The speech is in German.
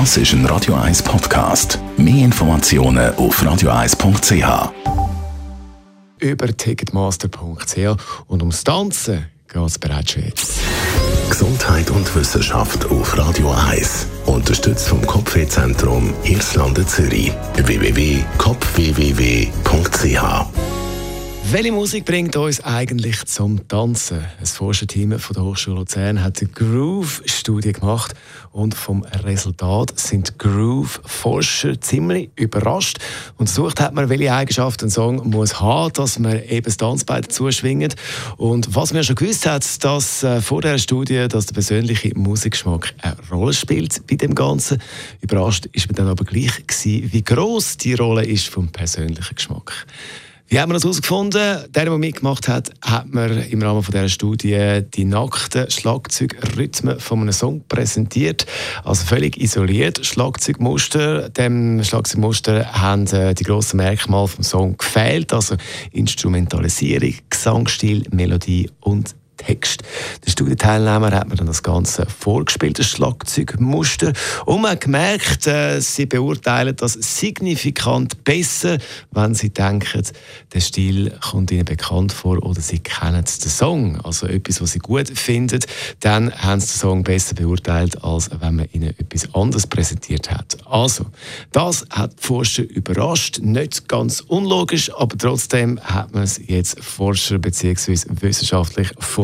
Das ist ein Radio 1 Podcast. Mehr Informationen auf radio1.ch. Über ticketmaster.ch und ums Tanzen geht es bereits jetzt. Gesundheit und Wissenschaft auf Radio 1. Unterstützt vom Kopfwehzentrum Irlande Zürich. www.kopfwww.ch welche Musik bringt uns eigentlich zum Tanzen? Das Forscherteam von der Hochschule Luzern hat eine Groove-Studie gemacht und vom Resultat sind Groove-Forscher ziemlich überrascht. Und sucht hat man, welche Eigenschaften ein Song muss haben, dass man eben das Tanzbein dazu schwingt. Und was man schon gewusst hat, dass äh, vor der Studie, dass der persönliche Musikgeschmack eine Rolle spielt bei dem Ganzen. Überrascht ist man dann aber gleich gewesen, wie groß die Rolle ist vom persönlichen Geschmack. Wie haben wir das herausgefunden? Der, der mitgemacht hat, hat mir im Rahmen dieser Studie die nackten Schlagzeugrhythmen von einem Song präsentiert. Also völlig isoliert. Schlagzeugmuster. Dem Schlagzeugmuster haben äh, die grossen Merkmale vom Song gefehlt. Also Instrumentalisierung, Gesangsstil, Melodie und Text. Der Studienteilnehmer hat mir dann das Ganze vorgespielt, das Schlagzeugmuster. Und man hat gemerkt, äh, sie beurteilen das signifikant besser, wenn sie denken, der Stil kommt ihnen bekannt vor oder sie kennen den Song. Also etwas, was sie gut finden, dann haben sie den Song besser beurteilt, als wenn man ihnen etwas anderes präsentiert hat. Also, das hat die Forscher überrascht. Nicht ganz unlogisch, aber trotzdem hat man es jetzt Forscher bzw. wissenschaftlich von